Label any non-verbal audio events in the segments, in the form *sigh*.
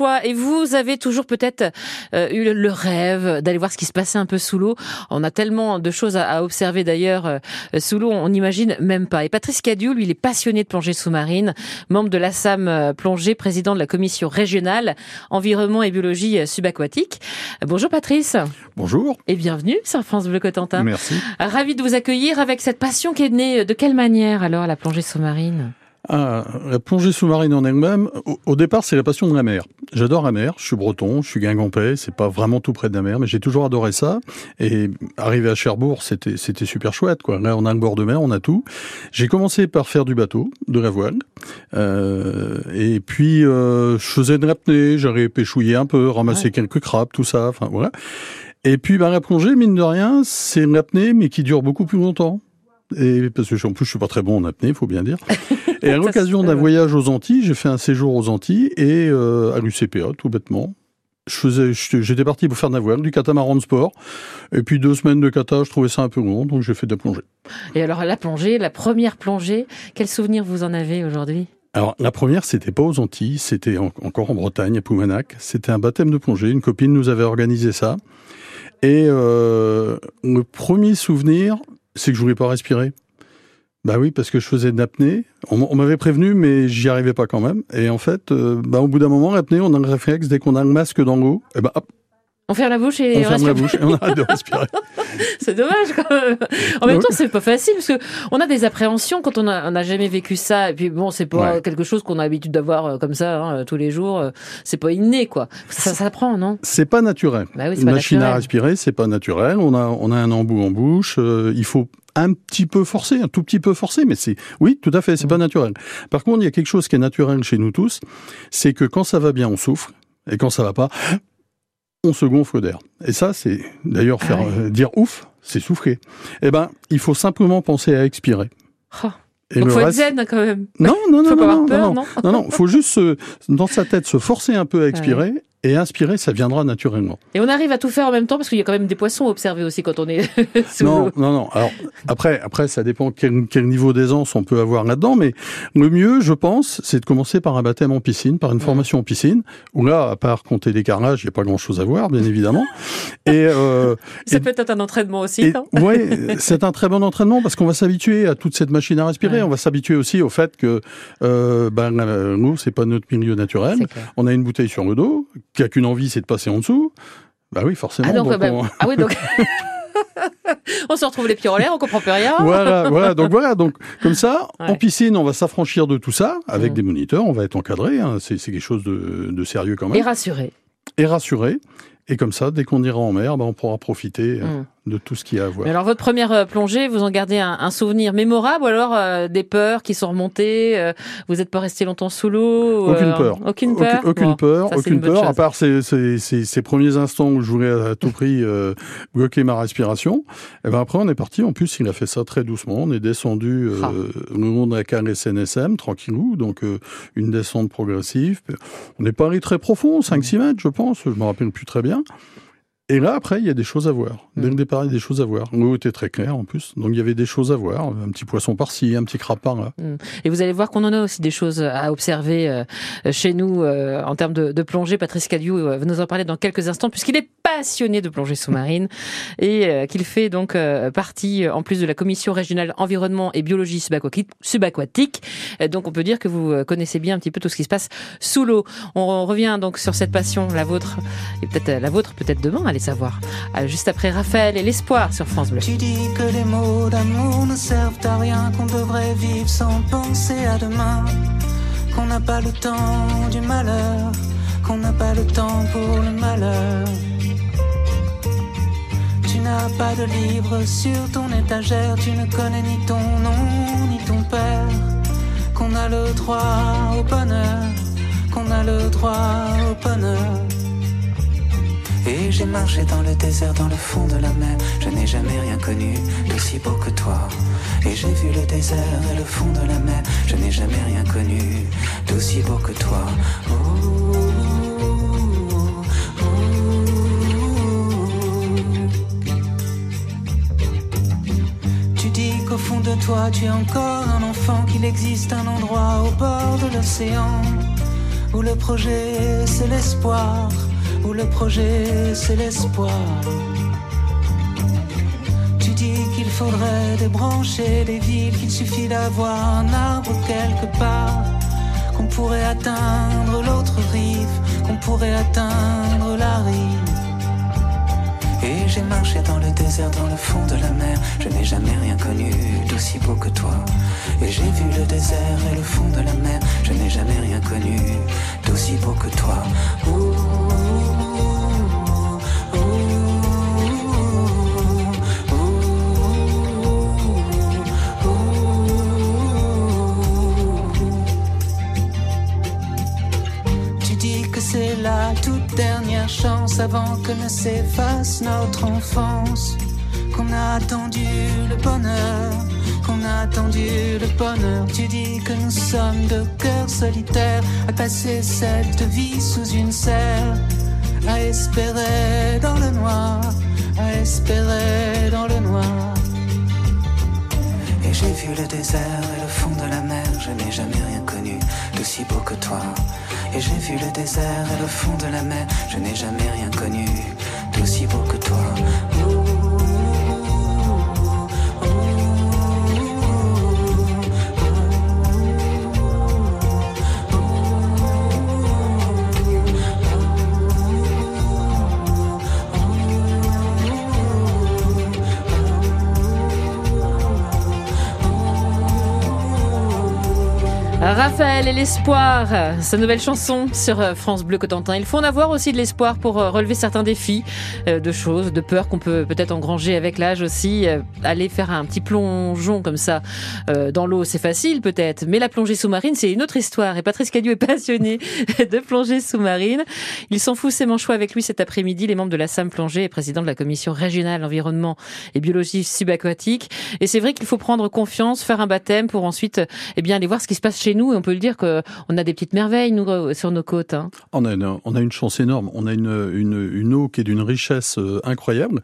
choix. Et vous avez toujours peut-être euh, eu le rêve d'aller voir ce qui se passait un peu sous l'eau. On a tellement de choses à, observer d'ailleurs euh, sous l'eau, on n'imagine même pas. Et Patrice Cadieu, lui, il est passionné de plongée sous-marine, membre de l'ASAM euh, Plongée, président de la commission régionale environnement et biologie subaquatique. Bonjour Patrice. Bonjour. Et bienvenue sur France Bleu Cotentin. Merci. Ravi de vous accueillir avec cette passion qui est née de quelle manière alors la plongée sous-marine? Ah, la plongée sous-marine en elle-même, au, départ, c'est la passion de la mer. J'adore la mer, je suis breton, je suis guingampais, c'est pas vraiment tout près de la mer, mais j'ai toujours adoré ça. Et arrivé à Cherbourg, c'était c'était super chouette, quoi. Là, on a le bord de mer, on a tout. J'ai commencé par faire du bateau, de la voile, euh, et puis euh, je faisais de l'apnée, j'allais pêchouiller un peu, ramasser quelques crabes, tout ça, enfin voilà. Et puis, bah, la plongée, mine de rien, c'est une apnée, mais qui dure beaucoup plus longtemps. Et parce que en plus je suis pas très bon en apnée, il faut bien dire. *laughs* Et à l'occasion d'un voyage aux Antilles, j'ai fait un séjour aux Antilles et euh, à l'UCPA, tout bêtement. Je faisais, j'étais parti pour faire de la voile, du catamaran de sport. Et puis deux semaines de kata, je trouvais ça un peu long, donc j'ai fait de la plongée. Et alors la plongée, la première plongée, quel souvenir vous en avez aujourd'hui? Alors la première, c'était pas aux Antilles, c'était encore en Bretagne, à Poumanac. C'était un baptême de plongée. Une copine nous avait organisé ça. Et euh, le premier souvenir, c'est que je voulais pas respirer. Bah oui, parce que je faisais de l'apnée. On, m'avait prévenu, mais j'y arrivais pas quand même. Et en fait, euh, bah, au bout d'un moment, l'apnée, on a le réflexe, dès qu'on a le masque dans et ben hop, on ferme la bouche et on, ferme la bouche et on arrête de *laughs* respirer. c'est dommage quand même. En même temps, c'est pas facile parce que on a des appréhensions quand on n'a jamais vécu ça. Et puis bon, c'est pas quelque chose qu'on a l'habitude d'avoir euh, comme ça hein, tous les jours. Euh, c'est pas inné quoi. Ça s'apprend, non? C'est pas naturel. Bah Une machine à respirer, c'est pas naturel. On a on a un embout en bouche. Euh, il faut un petit peu forcer, un tout petit peu forcer, mais c'est oui, tout à fait, c'est pas mmh. naturel. Par contre, il y a quelque chose qui est naturel chez nous tous, c'est que quand ça va bien, on souffre, et quand ça va pas, on se gonfle d'air. Et ça, c'est d'ailleurs ah faire euh, dire ouf, c'est souffler. Eh ben, il faut simplement penser à expirer. Oh. Et faut être zen quand même. Non, non, non, non, non, non, non, non, faut juste dans sa tête se forcer un peu à expirer et inspirer, ça viendra naturellement. Et on arrive à tout faire en même temps parce qu'il y a quand même des poissons à observer aussi quand on est *laughs* sous Non, non, non. Alors après, après, ça dépend quel, quel niveau d'aisance on peut avoir là-dedans, mais le mieux, je pense, c'est de commencer par un baptême en piscine, par une formation en piscine, où là, à part compter les carnages, il n'y a pas grand-chose à voir, bien évidemment. et euh, *laughs* ça peut être un entraînement aussi. *laughs* Oui, c'est un très bon entraînement parce qu'on va s'habituer à toute cette machine à respirer. On va s'habituer aussi au fait que euh, ben, nous, c'est pas notre milieu naturel. On a une bouteille sur le dos qui a qu'une envie, c'est de passer en dessous. Bah oui, forcément. Ah, donc, bah, on... ah oui, donc. *laughs* *laughs* on se retrouve les pieds en l'air, on comprend plus rien. Voilà, voilà. Donc voilà, donc comme ça, en piscine, on va s'affranchir de tout ça avec mmh. des moniteurs, on va être encadré. Hein, c'est quelque chose de, de, sérieux quand même. Et rassuré. Et rassuré. Et comme ça, dès qu'on ira en mer, bah, on pourra profiter. Euh, mmh de tout ce qu'il y a à voir. alors votre première euh, plongée, vous en gardez un, souvenir mémorable ou alors euh, des peurs qui sont remontées euh, Vous n'êtes pas resté longtemps sous l'eau Aucune peur. Aucune peur. Aucune, peur. aucune peur. À part ces, ces, ces, premiers instants où je voulais à tout prix bloquer ma respiration. Et eh ben après on est parti. En plus il a fait ça très doucement. On est descendu ah. le long de la canne SNSM tranquillou, donc une descente progressive. On n'est pas allé très profond, 5-6 mètres je pense. Je me rappelle plus très bien. bien. Et là, après, il y a des choses à voir. Dès le mm. départ, il y a des choses à voir. L'eau était très claire en plus. Donc, il y avait des choses à voir. Un petit poisson par-ci, un petit crabe par-là. Mm. Et vous allez voir qu'on en a aussi des choses à observer euh, chez nous euh, en termes de, de plongée. Patrice Cadiou euh, va nous en parler dans quelques instants puisqu'il est passionné de plongée sous-marine *laughs* et qu'il fait donc partie, en plus de la commission régionale environnement et biologie subaquatique. Donc, on peut dire que vous connaissez bien un petit peu tout ce qui se passe sous l'eau. On revient donc sur cette passion, la vôtre, et peut-être la vôtre peut-être demain. Allez Euh, juste après Raphaël et l'espoir sur France Bleu. Tu dis que les mots d'amour ne servent à rien, qu'on devrait vivre sans penser à demain, qu'on n'a pas le temps du malheur, qu'on n'a pas le temps pour le malheur. Tu n'as pas de livre sur ton étagère, tu ne connais ni ton nom ni ton père, qu'on a le droit au bonheur, qu'on a le droit au bonheur. Et j'ai marché dans le désert, dans le fond de la mer. Je n'ai jamais rien connu d'aussi beau que toi. Et j'ai vu le désert et le fond de la mer. Je n'ai jamais rien connu d'aussi beau que toi. Tu dis qu'au fond de toi, tu es encore un enfant, qu'il existe un endroit au bord de l'océan Où le projet c'est l'espoir, où le projet c'est l'espoir. Tu dis qu'il faudrait débrancher les villes, qu'il suffit d'avoir un arbre quelque part, qu'on pourrait atteindre l'autre rive, qu'on pourrait atteindre la rive. Et j'ai marché dans le désert, dans le fond de la mer. Je n'ai jamais rien connu d'aussi beau que toi. Et j'ai vu le désert et le fond de la mer. Je n'ai jamais rien connu d'aussi beau que toi. Avant que ne s'efface notre enfance. Qu'on a attendu le bonheur, qu'on a attendu le bonheur. Tu dis que nous sommes de cœurs solitaires à passer cette vie sous une serre, à espérer dans le noir, à espérer dans le noir. Et j'ai vu le désert je n'ai jamais rien connu d'aussi beau que toi. Et j'ai vu le désert et le fond de la mer. Je n'ai jamais rien connu d'aussi beau que toi. Raphaël et l'espoir, sa nouvelle chanson sur euh, France Bleu Cotentin. Il faut en avoir aussi de l'espoir pour euh, relever certains défis, euh, de choses, de peurs qu'on peut peut-être engranger avec l'âge aussi. Aller faire un petit plongeon comme ça dans l'eau, c'est facile peut-être, mais la plongée sous-marine, c'est une autre histoire. Et Patrice Cadieux est passionné *laughs* de plongée sous-marine. Il s'en fout ses manchots avec lui cet après-midi. Les membres de la SAM Plongée et président de la commission régionale environnement et biologie subaquatique. Et c'est vrai qu'il faut prendre confiance, faire un baptême pour ensuite eh bien aller voir ce qui se passe chez nous nous, et on peut le dire qu'on a des petites merveilles, nous, euh, sur nos côtes. Hein. On, a une, on a une chance énorme. On a une, une, une eau qui est d'une richesse euh, incroyable.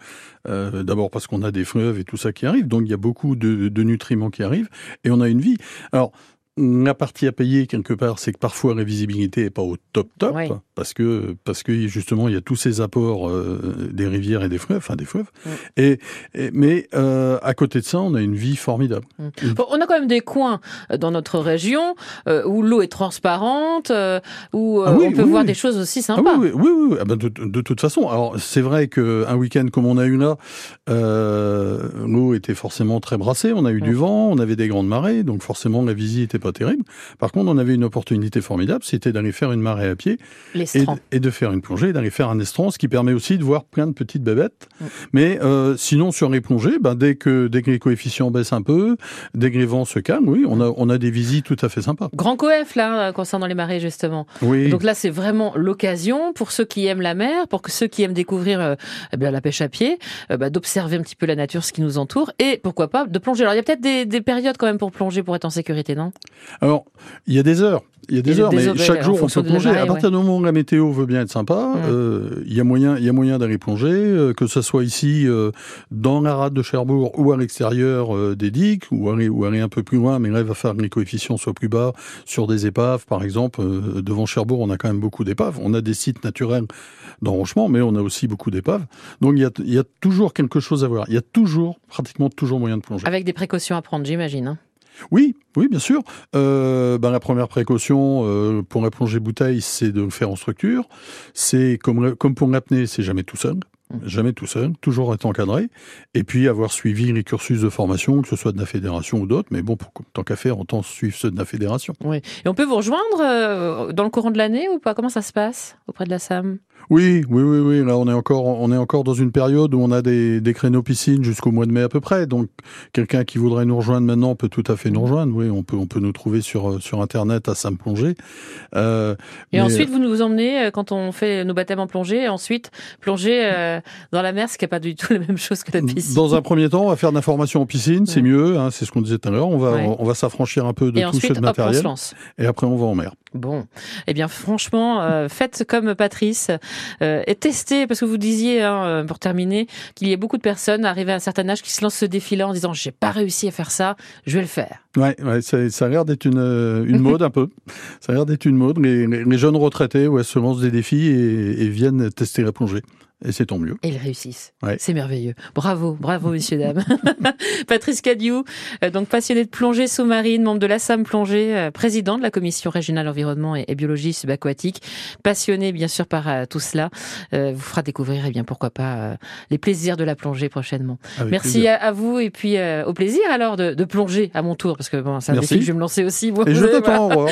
Euh, D'abord parce qu'on a des fleuves et tout ça qui arrive, donc il y a beaucoup de, de nutriments qui arrivent, et on a une vie. Alors, la partie à payer quelque part, c'est que parfois la visibilité est pas au top top, parce que parce que justement il y a tous ces apports euh, des rivières et des fleuves, enfin des fleuves. Et, mais euh, à côté de ça, on a une vie formidable. Mm. on a quand même des coins euh, dans notre région où l'eau est transparente, où ah on peut voir des choses aussi ah sympas. oui, oui, oui. Ah ben de, de, toute façon, alors c'est vrai que un week-end comme on a eu là, l'eau était forcément très brassée. On a eu du vent, on avait des grandes marées, donc forcément la visite était terrible. Par contre, on avait une opportunité formidable, c'était d'aller faire une marée à pied et, de faire une plongée, d'aller faire un estran, ce qui permet aussi de voir plein de petites bébêtes. Mm. Mais euh, sinon, sur les plongées, ben, dès, que, dès que les coefficients baissent un peu, dès que les vents se calment, oui, on a, on a des visites tout à fait sympas. Grand coef, là, concernant les marées, justement. Oui. Donc là, c'est vraiment l'occasion pour ceux qui aiment la mer, pour que ceux qui aiment découvrir euh, eh bien, la pêche à pied, euh, bah, d'observer un petit peu la nature, ce qui nous entoure, et pourquoi pas de plonger. Alors, il y a peut-être des, des périodes quand même pour plonger, pour être en sécurité, non? Alors, il y a des heures. Il y a des heures, mais chaque jour on peut plonger. à partir du moment où la météo veut bien être sympa, mm. euh, il y a moyen, il y a moyen d'aller plonger, euh, que ce soit ici euh, dans la rade de Cherbourg ou à l'extérieur des digues, ou aller, ou aller un peu plus loin, mais là il va falloir que les coefficients soient plus bas sur des épaves, par exemple. devant Cherbourg, on a quand même beaucoup d'épaves. On a des sites naturels d'enrochement, mais on a aussi beaucoup d'épaves. Donc il y, a, il y a toujours quelque chose à voir. Il y a toujours, pratiquement toujours moyen de plonger. Avec des précautions à prendre, j'imagine. Hein. Oui, oui, bien sûr. Euh, ben, la première précaution euh, pour la plongée bouteille, c'est de le faire en structure. C'est comme, comme pour l'apnée, c'est jamais tout seul. Mmh. Jamais tout seul, toujours être encadré, et puis avoir suivi les cursus de formation, que ce soit de la fédération ou d'autres, mais bon, pour, tant qu'à faire, on tente suivre ceux de la fédération. Oui. Et on peut vous rejoindre euh, dans le courant de l'année ou pas? Comment ça se passe auprès de la SAM oui, oui, oui, oui. Là, on est encore, on est encore dans une période où on a des, des créneaux piscines jusqu'au mois de mai à peu près. Donc, quelqu'un qui voudrait nous rejoindre maintenant peut tout à fait nous rejoindre. Oui, on peut, on peut nous trouver sur euh, sur internet à Sam Plongée. Euh, et ensuite, vous nous emmenez euh, quand on fait nos baptêmes en plongée. Et ensuite, plonger euh, dans la mer, ce qui n'est pas du tout *laughs* la même chose que la piscine. Dans un premier temps, on va faire de l'information en piscine, c'est mieux. Hein, c'est ce qu'on disait tout à l'heure. On va, on, va s'affranchir un peu de tout ce matériel. Et après, on va en mer. Bon, eh bien, franchement, faites comme Patrice. Euh, parce que vous disiez, hein, euh, pour terminer, qu'il y a beaucoup de personnes arrivées à un certain âge qui se lancent ce défi-là en disant j'ai pas réussi à faire ça, je vais le faire. Ouais, ouais ça, ça a l'air d'être une, une *laughs* mode un peu. Ça a l'air d'être une mode. Les, les jeunes retraités ouais, se lancent des défis et, et viennent tester la plongée. Et c'est tant mieux. Et ils réussissent. Ouais. C'est merveilleux. Bravo, bravo, messieurs, dames. *laughs* Patrice Cadiou, euh, donc passionné de plongée sous-marine, membre de l'ASSAM Plongée, euh, président de la commission régionale environnement et biologie subaquatique, passionné bien sûr par euh, tout cela, vous fera découvrir, et eh bien pourquoi pas, les plaisirs de la plongée prochainement. Avec Merci à, vous et puis au plaisir alors de, de, plonger à mon tour, parce que bon, c'est un défi que je vais me lancer aussi. et je *laughs* t'attends.